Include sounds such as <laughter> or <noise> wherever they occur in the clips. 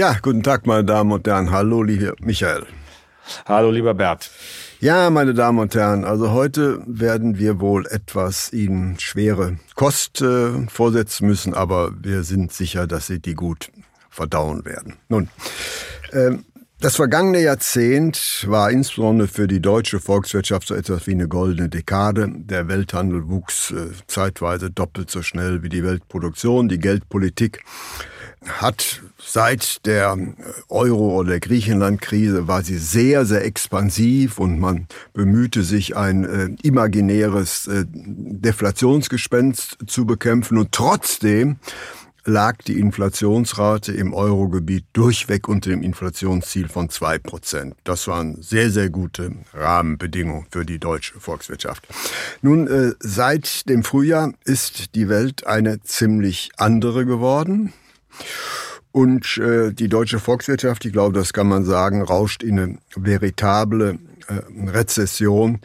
Ja, guten Tag, meine Damen und Herren. Hallo, lieber Michael. Hallo, lieber Bert. Ja, meine Damen und Herren, also heute werden wir wohl etwas Ihnen schwere Kost äh, vorsetzen müssen, aber wir sind sicher, dass Sie die gut verdauen werden. Nun, äh, das vergangene Jahrzehnt war insbesondere für die deutsche Volkswirtschaft so etwas wie eine goldene Dekade. Der Welthandel wuchs äh, zeitweise doppelt so schnell wie die Weltproduktion. Die Geldpolitik hat seit der Euro- oder der Griechenland-Krise war sie sehr, sehr expansiv und man bemühte sich, ein äh, imaginäres äh, Deflationsgespenst zu bekämpfen. Und trotzdem lag die Inflationsrate im Eurogebiet durchweg unter dem Inflationsziel von zwei Prozent. Das waren sehr, sehr gute Rahmenbedingungen für die deutsche Volkswirtschaft. Nun, äh, seit dem Frühjahr ist die Welt eine ziemlich andere geworden. Und äh, die deutsche Volkswirtschaft, ich glaube, das kann man sagen, rauscht in eine veritable äh, Rezession,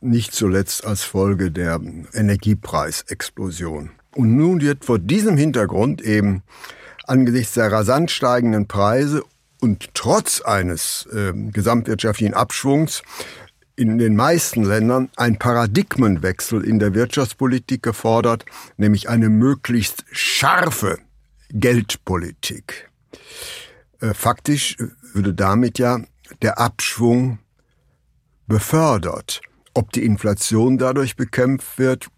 nicht zuletzt als Folge der Energiepreisexplosion. Und nun wird vor diesem Hintergrund eben angesichts der rasant steigenden Preise und trotz eines äh, gesamtwirtschaftlichen Abschwungs in den meisten Ländern ein Paradigmenwechsel in der Wirtschaftspolitik gefordert, nämlich eine möglichst scharfe Geldpolitik. Äh, faktisch würde damit ja der Abschwung befördert. Ob die Inflation dadurch bekämpft wird,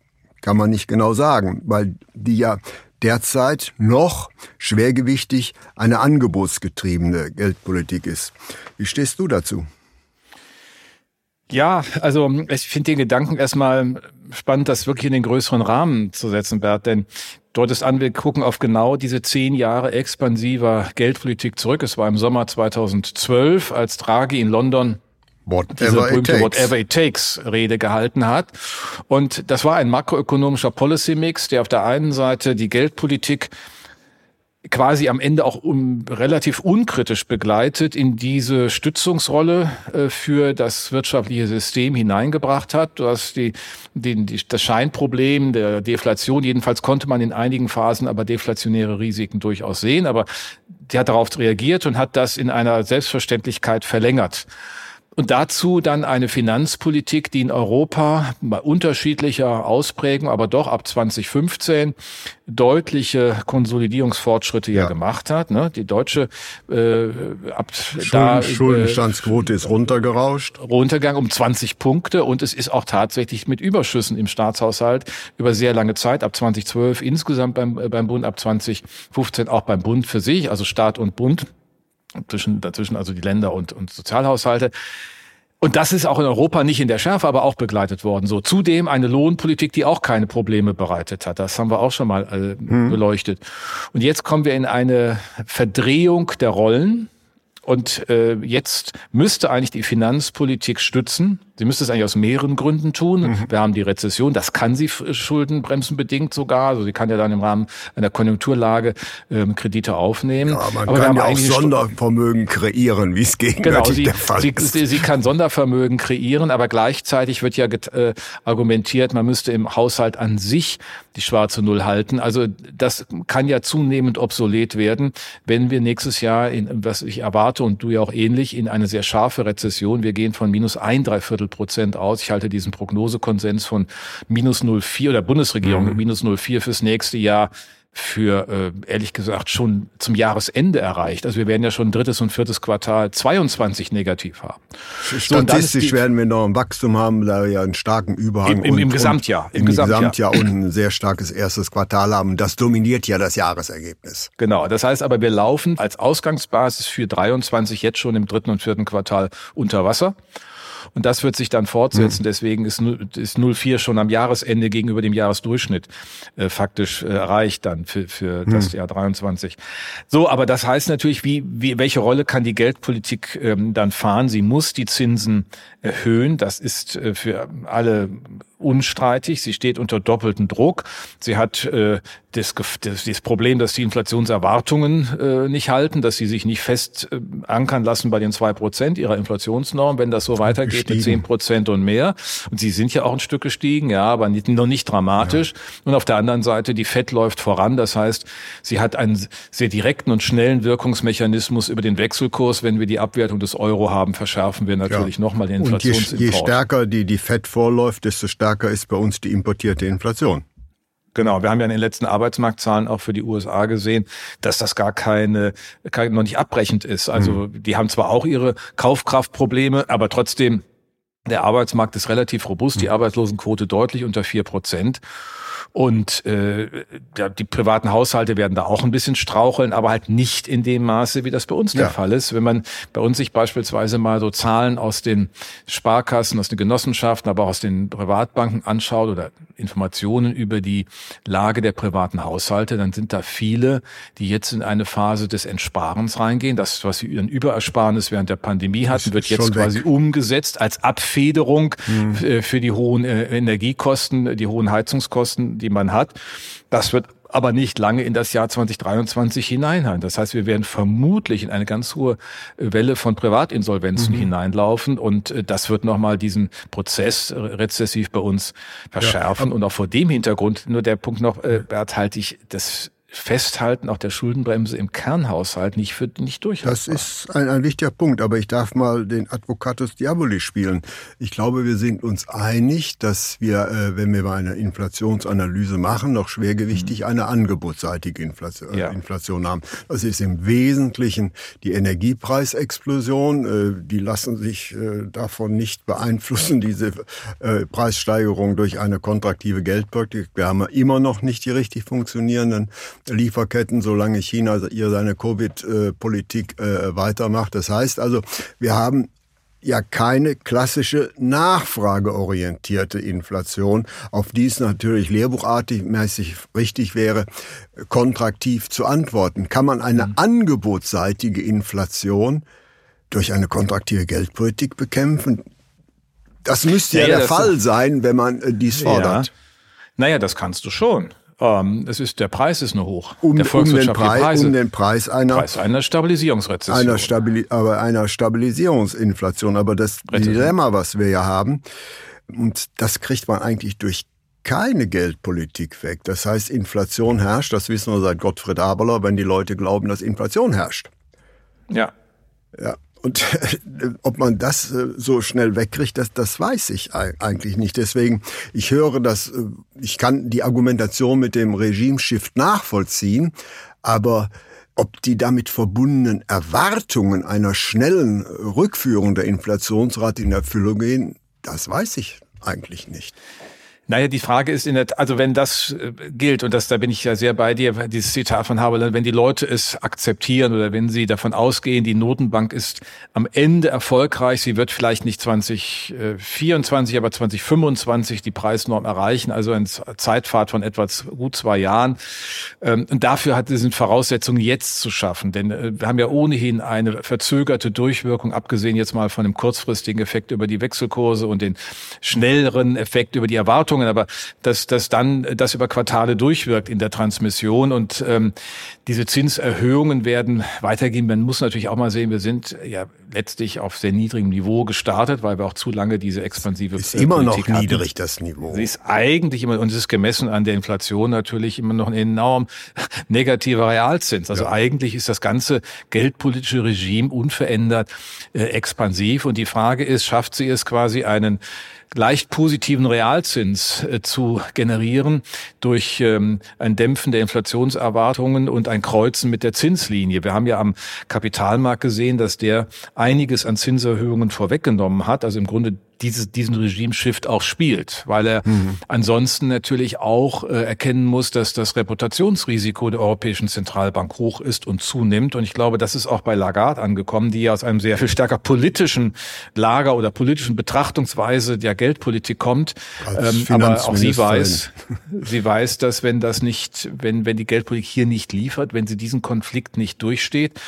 kann man nicht genau sagen, weil die ja derzeit noch schwergewichtig eine angebotsgetriebene Geldpolitik ist. Wie stehst du dazu? Ja, also ich finde den Gedanken erstmal spannend, das wirklich in den größeren Rahmen zu setzen, Bert, denn dort ist an, wir gucken auf genau diese zehn Jahre expansiver Geldpolitik zurück. Es war im Sommer 2012, als Draghi in London Whatever diese berühmte Whatever it takes Rede gehalten hat. Und das war ein makroökonomischer Policy Mix, der auf der einen Seite die Geldpolitik quasi am Ende auch um, relativ unkritisch begleitet in diese Stützungsrolle äh, für das wirtschaftliche System hineingebracht hat. Du hast die, die, die, das Scheinproblem der Deflation, jedenfalls konnte man in einigen Phasen aber deflationäre Risiken durchaus sehen, aber die hat darauf reagiert und hat das in einer Selbstverständlichkeit verlängert. Und dazu dann eine Finanzpolitik, die in Europa bei unterschiedlicher Ausprägung, aber doch ab 2015 deutliche Konsolidierungsfortschritte ja, ja gemacht hat. Ne? Die deutsche äh, ab Schulden, da, äh, Schuldenstandsquote ist runtergerauscht. Runtergegangen um 20 Punkte und es ist auch tatsächlich mit Überschüssen im Staatshaushalt über sehr lange Zeit, ab 2012 insgesamt beim, äh, beim Bund, ab 2015 auch beim Bund für sich, also Staat und Bund zwischen, dazwischen also die Länder und, und Sozialhaushalte. Und das ist auch in Europa nicht in der Schärfe, aber auch begleitet worden. So zudem eine Lohnpolitik, die auch keine Probleme bereitet hat. Das haben wir auch schon mal äh, hm. beleuchtet. Und jetzt kommen wir in eine Verdrehung der Rollen. Und äh, jetzt müsste eigentlich die Finanzpolitik stützen. Sie müsste es eigentlich aus mehreren Gründen tun. Mhm. Wir haben die Rezession, das kann sie schuldenbremsenbedingt sogar. Also sie kann ja dann im Rahmen einer Konjunkturlage ähm, Kredite aufnehmen. Ja, man Aber kann ja auch Sondervermögen kreieren, wie es gegenwärtig genau, sie, der Fall sie, ist. Sie, sie kann Sondervermögen kreieren, aber gleichzeitig wird ja äh, argumentiert, man müsste im Haushalt an sich die schwarze Null halten. Also das kann ja zunehmend obsolet werden, wenn wir nächstes Jahr, in, was ich erwarte und du ja auch ähnlich, in eine sehr scharfe Rezession, wir gehen von minus ein Dreiviertel Prozent aus. Ich halte diesen Prognosekonsens von minus 0,4 oder Bundesregierung mhm. minus 0,4 fürs nächste Jahr für äh, ehrlich gesagt schon zum Jahresende erreicht. Also wir werden ja schon drittes und viertes Quartal 22 negativ haben. Statistisch so, werden wir noch ein Wachstum haben, da wir ja einen starken Überhang im, im, im Gesamtjahr, im, im Gesamtjahr. Gesamtjahr und ein <clears throat> sehr starkes erstes Quartal haben. Das dominiert ja das Jahresergebnis. Genau. Das heißt aber, wir laufen als Ausgangsbasis für 23 jetzt schon im dritten und vierten Quartal unter Wasser. Und das wird sich dann fortsetzen. Mhm. Deswegen ist, ist 04 schon am Jahresende gegenüber dem Jahresdurchschnitt äh, faktisch äh, erreicht dann für, für mhm. das Jahr 23. So, aber das heißt natürlich, wie, wie, welche Rolle kann die Geldpolitik ähm, dann fahren? Sie muss die Zinsen erhöhen. Das ist äh, für alle unstreitig. Sie steht unter doppeltem Druck. Sie hat äh, das, das, das Problem, dass die Inflationserwartungen äh, nicht halten, dass sie sich nicht fest äh, ankern lassen bei den zwei Prozent ihrer Inflationsnorm, wenn das so weitergeht gestiegen. mit zehn Prozent und mehr. Und sie sind ja auch ein Stück gestiegen, ja, aber nicht, noch nicht dramatisch. Ja. Und auf der anderen Seite, die FED läuft voran. Das heißt, sie hat einen sehr direkten und schnellen Wirkungsmechanismus über den Wechselkurs. Wenn wir die Abwertung des Euro haben, verschärfen wir natürlich ja. nochmal den Inflationsimport. Und je, je stärker die, die FED vorläuft, desto stärker ist bei uns die importierte Inflation. Genau, wir haben ja in den letzten Arbeitsmarktzahlen auch für die USA gesehen, dass das gar keine, keine noch nicht abbrechend ist. Also mhm. die haben zwar auch ihre Kaufkraftprobleme, aber trotzdem der Arbeitsmarkt ist relativ robust, die mhm. Arbeitslosenquote deutlich unter vier Prozent. Und äh, die privaten Haushalte werden da auch ein bisschen straucheln, aber halt nicht in dem Maße, wie das bei uns ja. der Fall ist. Wenn man bei uns sich beispielsweise mal so Zahlen aus den Sparkassen, aus den Genossenschaften, aber auch aus den Privatbanken anschaut oder Informationen über die Lage der privaten Haushalte, dann sind da viele, die jetzt in eine Phase des Entsparens reingehen. Das, was sie ein Überersparnis während der Pandemie hatten, wird jetzt quasi weg. umgesetzt als Abfederung hm. für die hohen äh, Energiekosten, die hohen Heizungskosten, die man hat. Das wird aber nicht lange in das Jahr 2023 hineinhalten. Das heißt, wir werden vermutlich in eine ganz hohe Welle von Privatinsolvenzen mhm. hineinlaufen und äh, das wird nochmal diesen Prozess rezessiv bei uns verschärfen. Ja. Und auch vor dem Hintergrund, nur der Punkt noch, äh, Bert, halte ich das Festhalten auch der Schuldenbremse im Kernhaushalt nicht für nicht durchhaltbar. Das ist ein, ein wichtiger Punkt, aber ich darf mal den Advocatus Diaboli spielen. Ich glaube, wir sind uns einig, dass wir, äh, wenn wir mal eine Inflationsanalyse machen, noch schwergewichtig mhm. eine angebotsseitige Inflation, äh, ja. Inflation haben. Das ist im Wesentlichen die Energiepreisexplosion. Äh, die lassen sich äh, davon nicht beeinflussen, diese äh, Preissteigerung durch eine kontraktive Geldpolitik. Wir haben immer noch nicht die richtig funktionierenden Lieferketten, solange China ihr seine Covid-Politik äh, weitermacht. Das heißt also, wir haben ja keine klassische nachfrageorientierte Inflation, auf die es natürlich lehrbuchartig mäßig richtig wäre, kontraktiv zu antworten. Kann man eine mhm. angebotsseitige Inflation durch eine kontraktive Geldpolitik bekämpfen? Das müsste ja, ja der Fall sein, wenn man äh, dies fordert. Ja. Naja, das kannst du schon. Ähm, es ist, der Preis ist nur hoch. Um, der um den Preis. Um den Preis einer, Preis einer Stabilisierungsrezession. Einer Stabili aber einer Stabilisierungsinflation. Aber das Richtig. Dilemma, was wir ja haben, und das kriegt man eigentlich durch keine Geldpolitik weg. Das heißt, Inflation herrscht, das wissen wir seit Gottfried Aberler, wenn die Leute glauben, dass Inflation herrscht. Ja. Ja. Und ob man das äh, so schnell wegkriegt, das, das weiß ich eigentlich nicht. Deswegen, ich höre das, äh, ich kann die Argumentation mit dem Regime-Shift nachvollziehen, aber ob die damit verbundenen Erwartungen einer schnellen Rückführung der Inflationsrate in Erfüllung gehen, das weiß ich eigentlich nicht. Naja, die Frage ist in der, also wenn das äh, gilt, und das, da bin ich ja sehr bei dir, dieses Zitat von Haberland, wenn die Leute es akzeptieren oder wenn sie davon ausgehen, die Notenbank ist am Ende erfolgreich, sie wird vielleicht nicht 2024, aber 2025 die Preisnorm erreichen, also ein Zeitfahrt von etwa gut zwei Jahren. Ähm, und dafür hat, sind Voraussetzungen jetzt zu schaffen, denn äh, wir haben ja ohnehin eine verzögerte Durchwirkung, abgesehen jetzt mal von dem kurzfristigen Effekt über die Wechselkurse und den schnelleren Effekt über die Erwartungen Erwartungen, aber dass, dass dann das über Quartale durchwirkt in der Transmission und ähm, diese Zinserhöhungen werden weitergehen. Man muss natürlich auch mal sehen, wir sind ja letztlich auf sehr niedrigem Niveau gestartet, weil wir auch zu lange diese expansive ist immer Politik noch niedrig hatten. das Niveau. Sie ist eigentlich immer und es ist gemessen an der Inflation natürlich immer noch ein enorm <laughs> negativer Realzins. Also ja. eigentlich ist das ganze geldpolitische Regime unverändert äh, expansiv und die Frage ist, schafft sie es quasi einen leicht positiven Realzins äh, zu generieren durch ähm, ein Dämpfen der Inflationserwartungen und ein Kreuzen mit der Zinslinie. Wir haben ja am Kapitalmarkt gesehen, dass der einiges an Zinserhöhungen vorweggenommen hat. Also im Grunde dieses, diesen Regime-Shift auch spielt, weil er mhm. ansonsten natürlich auch äh, erkennen muss, dass das Reputationsrisiko der Europäischen Zentralbank hoch ist und zunimmt. Und ich glaube, das ist auch bei Lagarde angekommen, die ja aus einem sehr viel stärker politischen Lager oder politischen Betrachtungsweise der Geldpolitik kommt. Ähm, aber auch sie weiß, <laughs> sie weiß, dass wenn das nicht, wenn, wenn die Geldpolitik hier nicht liefert, wenn sie diesen Konflikt nicht durchsteht,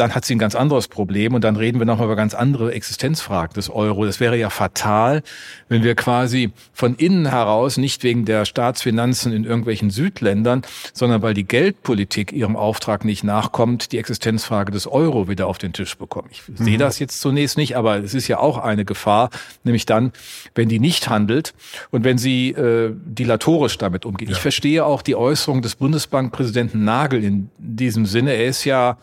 dann hat sie ein ganz anderes Problem und dann reden wir nochmal über ganz andere Existenzfragen des Euro. Das wäre ja fatal, wenn wir quasi von innen heraus, nicht wegen der Staatsfinanzen in irgendwelchen Südländern, sondern weil die Geldpolitik ihrem Auftrag nicht nachkommt, die Existenzfrage des Euro wieder auf den Tisch bekommen. Ich mhm. sehe das jetzt zunächst nicht, aber es ist ja auch eine Gefahr, nämlich dann, wenn die nicht handelt und wenn sie äh, dilatorisch damit umgeht. Ja. Ich verstehe auch die Äußerung des Bundesbankpräsidenten Nagel in diesem Sinne. Er ist ja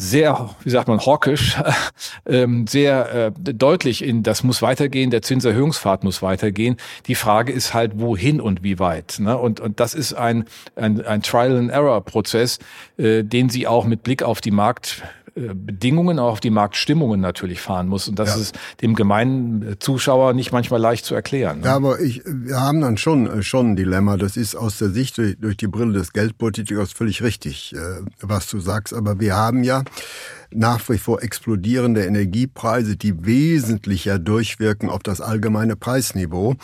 sehr, wie sagt man, hawkisch, <laughs> ähm, sehr äh, deutlich in, das muss weitergehen, der Zinserhöhungspfad muss weitergehen. Die Frage ist halt, wohin und wie weit. Ne? Und, und das ist ein, ein, ein Trial-and-Error-Prozess, äh, den Sie auch mit Blick auf die Markt Bedingungen, auch auf die Marktstimmungen natürlich fahren muss. Und das ja. ist dem gemeinen Zuschauer nicht manchmal leicht zu erklären. Ne? Ja, aber ich, wir haben dann schon, schon ein Dilemma. Das ist aus der Sicht durch, durch die Brille des Geldpolitikers völlig richtig, äh, was du sagst. Aber wir haben ja nach wie vor explodierende Energiepreise, die wesentlicher durchwirken auf das allgemeine Preisniveau.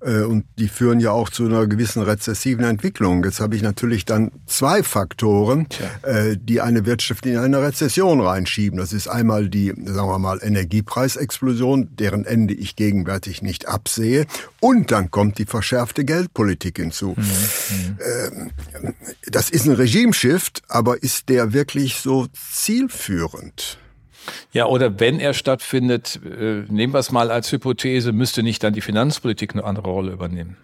Äh, und die führen ja auch zu einer gewissen rezessiven Entwicklung. Jetzt habe ich natürlich dann zwei Faktoren, Tja. die eine Wirtschaft in eine Rezession reinschieben. Das ist einmal die, sagen wir mal, Energiepreisexplosion, deren Ende ich gegenwärtig nicht absehe. Und dann kommt die verschärfte Geldpolitik hinzu. Mhm. mhm. Ähm, das ist ein Regimeshift, aber ist der wirklich so zielführend? Verwirrend. Ja, oder wenn er stattfindet, äh, nehmen wir es mal als Hypothese, müsste nicht dann die Finanzpolitik eine andere Rolle übernehmen?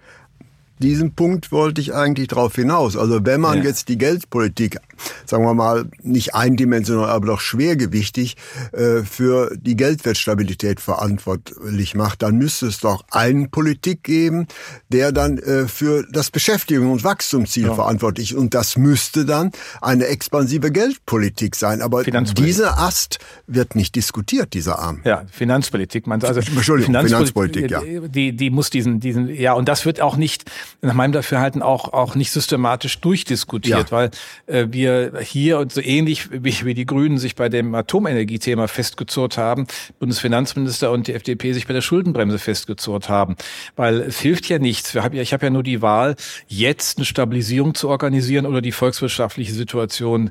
diesen Punkt wollte ich eigentlich darauf hinaus. Also wenn man ja. jetzt die Geldpolitik, sagen wir mal, nicht eindimensional, aber doch schwergewichtig äh, für die Geldwertstabilität verantwortlich macht, dann müsste es doch einen Politik geben, der dann äh, für das Beschäftigung- und Wachstumsziel ja. verantwortlich ist. Und das müsste dann eine expansive Geldpolitik sein. Aber dieser Ast wird nicht diskutiert, dieser Arm. Ja, Finanzpolitik. Man, also Entschuldigung, Finanzpolitik, Finanzpolitik ja. Die, die muss diesen, diesen, ja, und das wird auch nicht nach meinem Dafürhalten auch, auch nicht systematisch durchdiskutiert, ja. weil äh, wir hier und so ähnlich wie, die Grünen sich bei dem Atomenergiethema festgezurrt haben, Bundesfinanzminister und die FDP sich bei der Schuldenbremse festgezurrt haben. Weil es hilft ja nichts. Wir hab ich habe ja nur die Wahl, jetzt eine Stabilisierung zu organisieren oder die volkswirtschaftliche Situation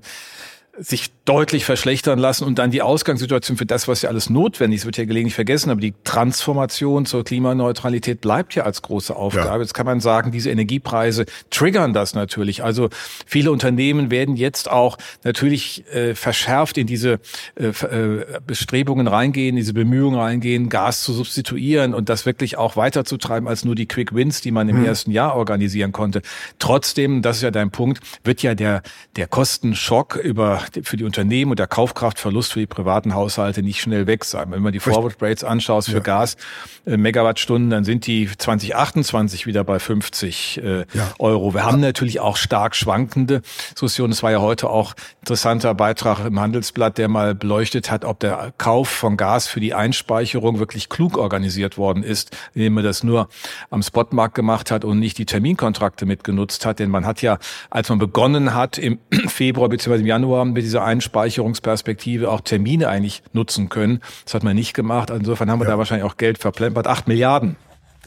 sich deutlich verschlechtern lassen und dann die Ausgangssituation für das, was ja alles notwendig ist, wird ja gelegentlich vergessen, aber die Transformation zur Klimaneutralität bleibt ja als große Aufgabe. Ja. Jetzt kann man sagen, diese Energiepreise triggern das natürlich. Also viele Unternehmen werden jetzt auch natürlich äh, verschärft in diese äh, äh, Bestrebungen reingehen, diese Bemühungen reingehen, Gas zu substituieren und das wirklich auch weiterzutreiben als nur die Quick Wins, die man im hm. ersten Jahr organisieren konnte. Trotzdem, das ist ja dein Punkt, wird ja der, der Kostenschock über für die Unternehmen und der Kaufkraftverlust für die privaten Haushalte nicht schnell weg sein. Wenn man die Forward Rates anschaut für ja. Gas, äh, Megawattstunden, dann sind die 2028 wieder bei 50 äh, ja. Euro. Wir haben natürlich auch stark schwankende Diskussionen. Es war ja heute auch interessanter Beitrag im Handelsblatt, der mal beleuchtet hat, ob der Kauf von Gas für die Einspeicherung wirklich klug organisiert worden ist, indem man das nur am Spotmarkt gemacht hat und nicht die Terminkontrakte mitgenutzt hat. Denn man hat ja, als man begonnen hat, im <clears throat> Februar bzw. im Januar mit dieser Einspeicherungsperspektive auch Termine eigentlich nutzen können. Das hat man nicht gemacht. Insofern haben wir ja. da wahrscheinlich auch Geld verplempert. Acht Milliarden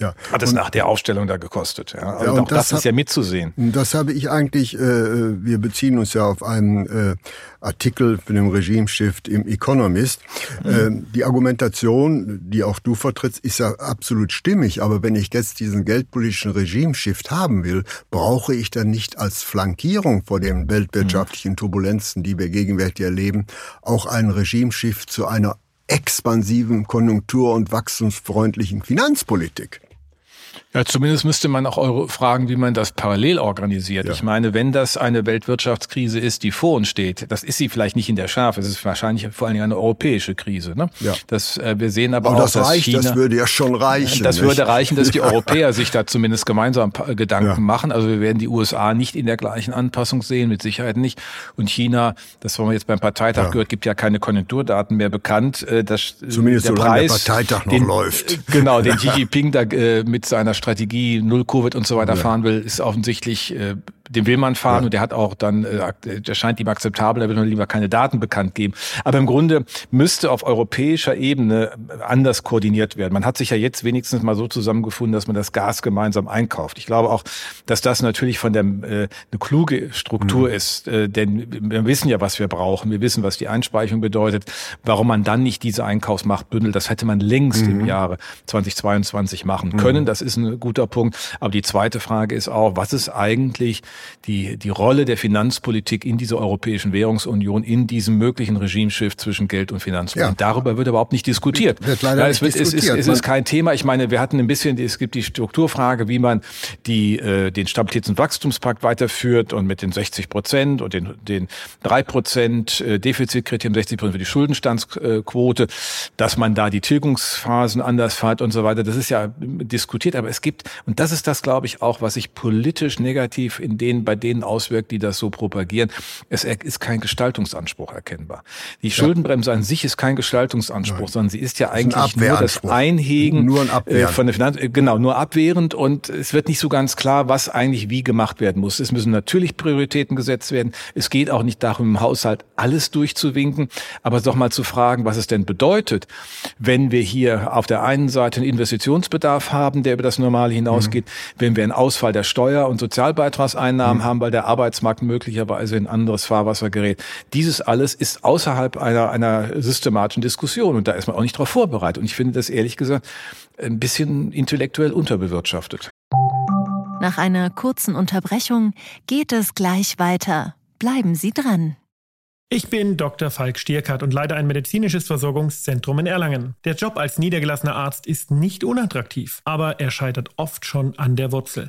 ja. Hat es nach der Aufstellung da gekostet. Ja. Also ja, auch das, das ist ja mitzusehen. Das habe ich eigentlich, äh, wir beziehen uns ja auf einen äh, Artikel für den Regime-Shift im Economist. Mhm. Äh, die Argumentation, die auch du vertrittst, ist ja absolut stimmig. Aber wenn ich jetzt diesen geldpolitischen Regime-Shift haben will, brauche ich dann nicht als Flankierung vor den weltwirtschaftlichen Turbulenzen, die wir gegenwärtig erleben, auch einen Regime-Shift zu einer expansiven, konjunktur- und wachstumsfreundlichen Finanzpolitik. Ja, zumindest müsste man auch Euro fragen, wie man das parallel organisiert. Ja. Ich meine, wenn das eine Weltwirtschaftskrise ist, die vor uns steht, das ist sie vielleicht nicht in der Schärfe, es ist wahrscheinlich vor allen Dingen eine europäische Krise. Ne? Ja. Das, äh, wir sehen aber, aber auch, das dass reicht, China, das würde ja schon reichen. Das nicht? würde reichen, dass die <laughs> Europäer sich da zumindest gemeinsam Gedanken ja. machen. Also wir werden die USA nicht in der gleichen Anpassung sehen, mit Sicherheit nicht. Und China, das haben wir jetzt beim Parteitag ja. gehört, gibt ja keine Konjunkturdaten mehr bekannt. Äh, dass Zumindest der Preis, der Parteitag noch den, läuft. Genau, den <laughs> Xi Jinping da äh, mit seiner Strategie Null Covid und so weiter ja. fahren will, ist offensichtlich äh, den will man fahren ja. und der hat auch dann, äh, der scheint ihm akzeptabel, er will nur lieber keine Daten bekannt geben. Aber im Grunde müsste auf europäischer Ebene anders koordiniert werden. Man hat sich ja jetzt wenigstens mal so zusammengefunden, dass man das Gas gemeinsam einkauft. Ich glaube auch, dass das natürlich von der äh, eine kluge Struktur mhm. ist, äh, denn wir wissen ja, was wir brauchen. Wir wissen, was die Einspeicherung bedeutet. Warum man dann nicht diese Einkaufsmacht bündelt, das hätte man längst mhm. im Jahre 2022 machen können. Mhm. Das ist ein guter Punkt. Aber die zweite Frage ist auch, was ist eigentlich die, die Rolle der Finanzpolitik in dieser Europäischen Währungsunion, in diesem möglichen Regimeshift zwischen Geld und Finanzpolitik. Ja. Darüber wird überhaupt nicht diskutiert. Wird leider ja, es, wird, es, ist, es ist kein Thema. Ich meine, wir hatten ein bisschen, es gibt die Strukturfrage, wie man die, äh, den Stabilitäts- und Wachstumspakt weiterführt und mit den 60 Prozent und den, den 3 Prozent äh, Defizitkriterium, 60 Prozent für die Schuldenstandsquote, dass man da die Tilgungsphasen anders fährt und so weiter. Das ist ja diskutiert, aber es gibt, und das ist das, glaube ich, auch, was sich politisch negativ in den, bei denen auswirkt, die das so propagieren. Es ist kein Gestaltungsanspruch erkennbar. Die Schuldenbremse an sich ist kein Gestaltungsanspruch, Nein. sondern sie ist ja eigentlich ist nur das Einhegen nur ein äh, von der Finanz, äh, genau, nur abwehrend und es wird nicht so ganz klar, was eigentlich wie gemacht werden muss. Es müssen natürlich Prioritäten gesetzt werden. Es geht auch nicht darum, im Haushalt alles durchzuwinken, aber doch mal zu fragen, was es denn bedeutet, wenn wir hier auf der einen Seite einen Investitionsbedarf haben, der über das Normale hinausgeht, mhm. wenn wir einen Ausfall der Steuer- und Sozialbeitragseinnahmen Einnahmen mhm. haben, weil der Arbeitsmarkt möglicherweise in anderes Fahrwasser gerät. Dieses alles ist außerhalb einer, einer systematischen Diskussion und da ist man auch nicht darauf vorbereitet. Und ich finde das ehrlich gesagt ein bisschen intellektuell unterbewirtschaftet. Nach einer kurzen Unterbrechung geht es gleich weiter. Bleiben Sie dran. Ich bin Dr. Falk Stierkart und leite ein medizinisches Versorgungszentrum in Erlangen. Der Job als niedergelassener Arzt ist nicht unattraktiv, aber er scheitert oft schon an der Wurzel.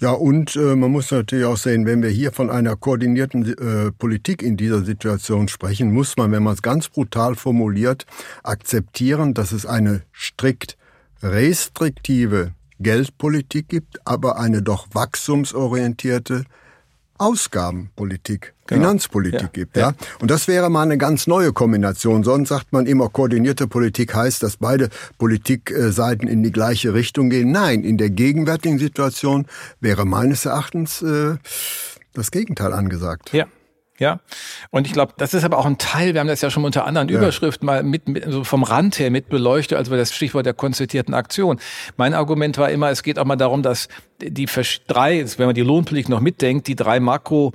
Ja, und äh, man muss natürlich auch sehen, wenn wir hier von einer koordinierten äh, Politik in dieser Situation sprechen, muss man, wenn man es ganz brutal formuliert, akzeptieren, dass es eine strikt restriktive Geldpolitik gibt, aber eine doch wachstumsorientierte Ausgabenpolitik genau. Finanzpolitik ja. gibt. Ja? Und das wäre mal eine ganz neue Kombination. Sonst sagt man immer, koordinierte Politik heißt, dass beide Politikseiten in die gleiche Richtung gehen. Nein, in der gegenwärtigen Situation wäre meines Erachtens äh, das Gegenteil angesagt. Ja, ja, und ich glaube, das ist aber auch ein Teil, wir haben das ja schon unter anderen ja. Überschriften mal mit, mit so vom Rand her mit beleuchtet, also das Stichwort der konzertierten Aktion. Mein Argument war immer, es geht auch mal darum, dass die drei, wenn man die Lohnpolitik noch mitdenkt, die drei Makro-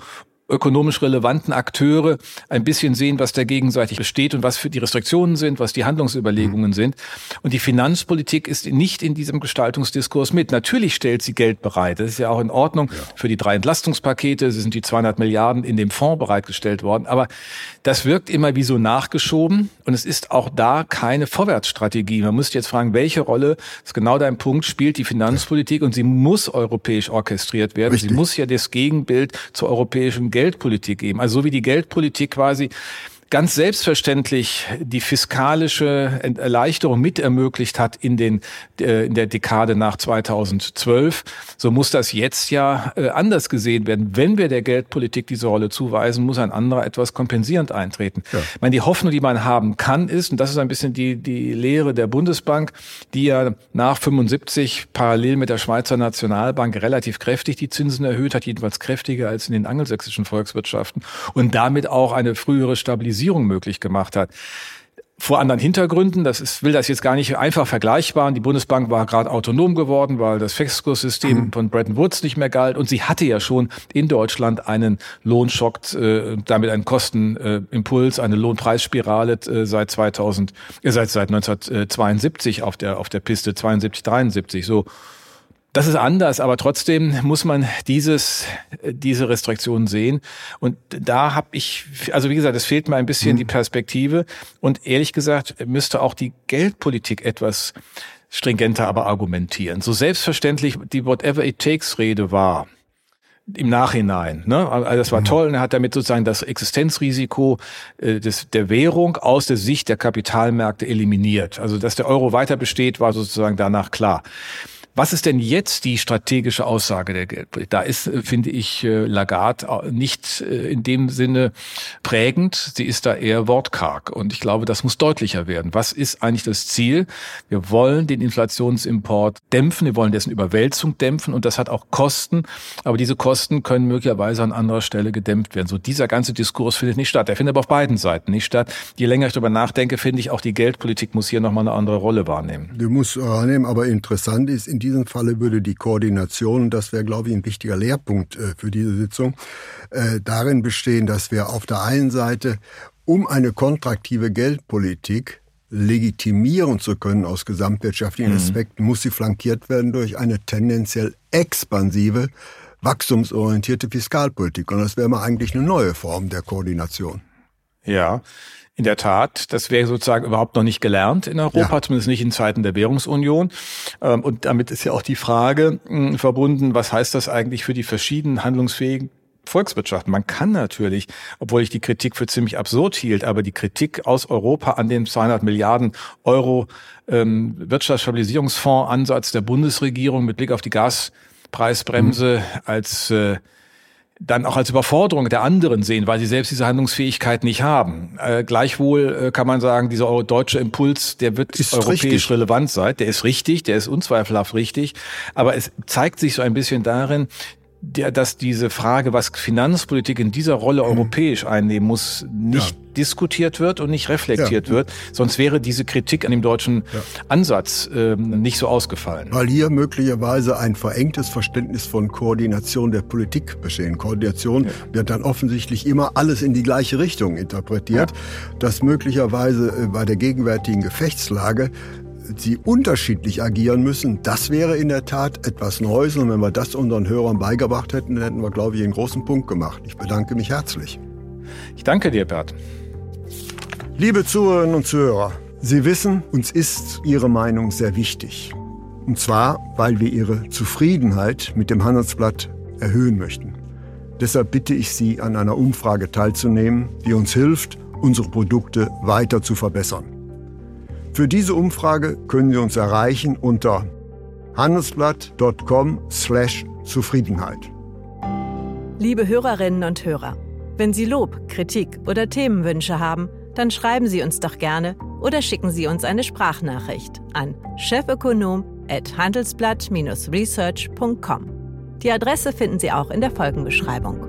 ökonomisch relevanten Akteure ein bisschen sehen, was da gegenseitig besteht und was für die Restriktionen sind, was die Handlungsüberlegungen mhm. sind. Und die Finanzpolitik ist nicht in diesem Gestaltungsdiskurs mit. Natürlich stellt sie Geld bereit. Das ist ja auch in Ordnung ja. für die drei Entlastungspakete. Es sind die 200 Milliarden in dem Fonds bereitgestellt worden. Aber das wirkt immer wie so nachgeschoben und es ist auch da keine Vorwärtsstrategie. Man muss jetzt fragen, welche Rolle, das ist genau dein Punkt, spielt die Finanzpolitik und sie muss europäisch orchestriert werden. Richtig. Sie muss ja das Gegenbild zur europäischen Geldpolitik geben. Also so wie die Geldpolitik quasi ganz selbstverständlich die fiskalische Erleichterung mit ermöglicht hat in den äh, in der Dekade nach 2012, so muss das jetzt ja äh, anders gesehen werden. Wenn wir der Geldpolitik diese Rolle zuweisen, muss ein anderer etwas kompensierend eintreten. Ja. Ich meine, die Hoffnung, die man haben kann, ist, und das ist ein bisschen die die Lehre der Bundesbank, die ja nach 75 parallel mit der Schweizer Nationalbank relativ kräftig die Zinsen erhöht hat, jedenfalls kräftiger als in den angelsächsischen Volkswirtschaften und damit auch eine frühere Stabilisierung Stabilisierung möglich gemacht hat. vor anderen Hintergründen. Das ist, will das jetzt gar nicht einfach vergleichbar. Die Bundesbank war gerade autonom geworden, weil das Festkurssystem mhm. von Bretton Woods nicht mehr galt. Und sie hatte ja schon in Deutschland einen Lohnschock, äh, damit einen Kostenimpuls, eine Lohnpreisspirale äh, seit 2000, äh, seit, seit 1972 auf der, auf der Piste 72, 73. So das ist anders, aber trotzdem muss man dieses, diese Restriktionen sehen. Und da habe ich, also wie gesagt, es fehlt mir ein bisschen mhm. die Perspektive. Und ehrlich gesagt müsste auch die Geldpolitik etwas stringenter aber argumentieren. So selbstverständlich die Whatever It Takes Rede war, im Nachhinein. Ne? Also das war mhm. toll. Und er hat damit sozusagen das Existenzrisiko äh, des, der Währung aus der Sicht der Kapitalmärkte eliminiert. Also dass der Euro weiter besteht, war sozusagen danach klar. Was ist denn jetzt die strategische Aussage der Geldpolitik? Da ist, äh, finde ich, äh, Lagarde äh, nicht in dem Sinne prägend. Sie ist da eher wortkarg. Und ich glaube, das muss deutlicher werden. Was ist eigentlich das Ziel? Wir wollen den Inflationsimport dämpfen. Wir wollen dessen Überwälzung dämpfen. Und das hat auch Kosten. Aber diese Kosten können möglicherweise an anderer Stelle gedämpft werden. So dieser ganze Diskurs findet nicht statt. Der findet aber auf beiden Seiten nicht statt. Je länger ich darüber nachdenke, finde ich, auch die Geldpolitik muss hier nochmal eine andere Rolle wahrnehmen. Du musst wahrnehmen, aber interessant ist, in diesem Falle würde die Koordination, und das wäre, glaube ich, ein wichtiger Lehrpunkt äh, für diese Sitzung, äh, darin bestehen, dass wir auf der einen Seite, um eine kontraktive Geldpolitik legitimieren zu können aus gesamtwirtschaftlichen mhm. Aspekten, muss sie flankiert werden durch eine tendenziell expansive, wachstumsorientierte Fiskalpolitik. Und das wäre mal eigentlich eine neue Form der Koordination. Ja, in der Tat, das wäre sozusagen überhaupt noch nicht gelernt in Europa, ja. zumindest nicht in Zeiten der Währungsunion. Ähm, und damit ist ja auch die Frage hm, verbunden, was heißt das eigentlich für die verschiedenen handlungsfähigen Volkswirtschaften. Man kann natürlich, obwohl ich die Kritik für ziemlich absurd hielt, aber die Kritik aus Europa an den 200 Milliarden Euro ähm, Wirtschaftsstabilisierungsfonds-Ansatz der Bundesregierung mit Blick auf die Gaspreisbremse mhm. als äh, dann auch als Überforderung der anderen sehen, weil sie selbst diese Handlungsfähigkeit nicht haben. Äh, gleichwohl äh, kann man sagen, dieser deutsche Impuls, der wird ist europäisch richtig. relevant sein. Der ist richtig, der ist unzweifelhaft richtig. Aber es zeigt sich so ein bisschen darin, der, dass diese Frage, was Finanzpolitik in dieser Rolle mhm. europäisch einnehmen muss, nicht ja. diskutiert wird und nicht reflektiert ja. wird. Sonst wäre diese Kritik an dem deutschen ja. Ansatz ähm, nicht so ausgefallen. Weil hier möglicherweise ein verengtes Verständnis von Koordination der Politik bestehen. Koordination wird dann offensichtlich immer alles in die gleiche Richtung interpretiert, dass möglicherweise äh, bei der gegenwärtigen Gefechtslage sie unterschiedlich agieren müssen, das wäre in der Tat etwas Neues. Und wenn wir das unseren Hörern beigebracht hätten, dann hätten wir, glaube ich, einen großen Punkt gemacht. Ich bedanke mich herzlich. Ich danke dir, Bert. Liebe Zuhörerinnen und Zuhörer, Sie wissen, uns ist Ihre Meinung sehr wichtig. Und zwar, weil wir Ihre Zufriedenheit mit dem Handelsblatt erhöhen möchten. Deshalb bitte ich Sie, an einer Umfrage teilzunehmen, die uns hilft, unsere Produkte weiter zu verbessern. Für diese Umfrage können Sie uns erreichen unter handelsblatt.com/zufriedenheit. Liebe Hörerinnen und Hörer, wenn Sie Lob, Kritik oder Themenwünsche haben, dann schreiben Sie uns doch gerne oder schicken Sie uns eine Sprachnachricht an chefökonom@handelsblatt-research.com. Die Adresse finden Sie auch in der Folgenbeschreibung.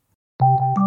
you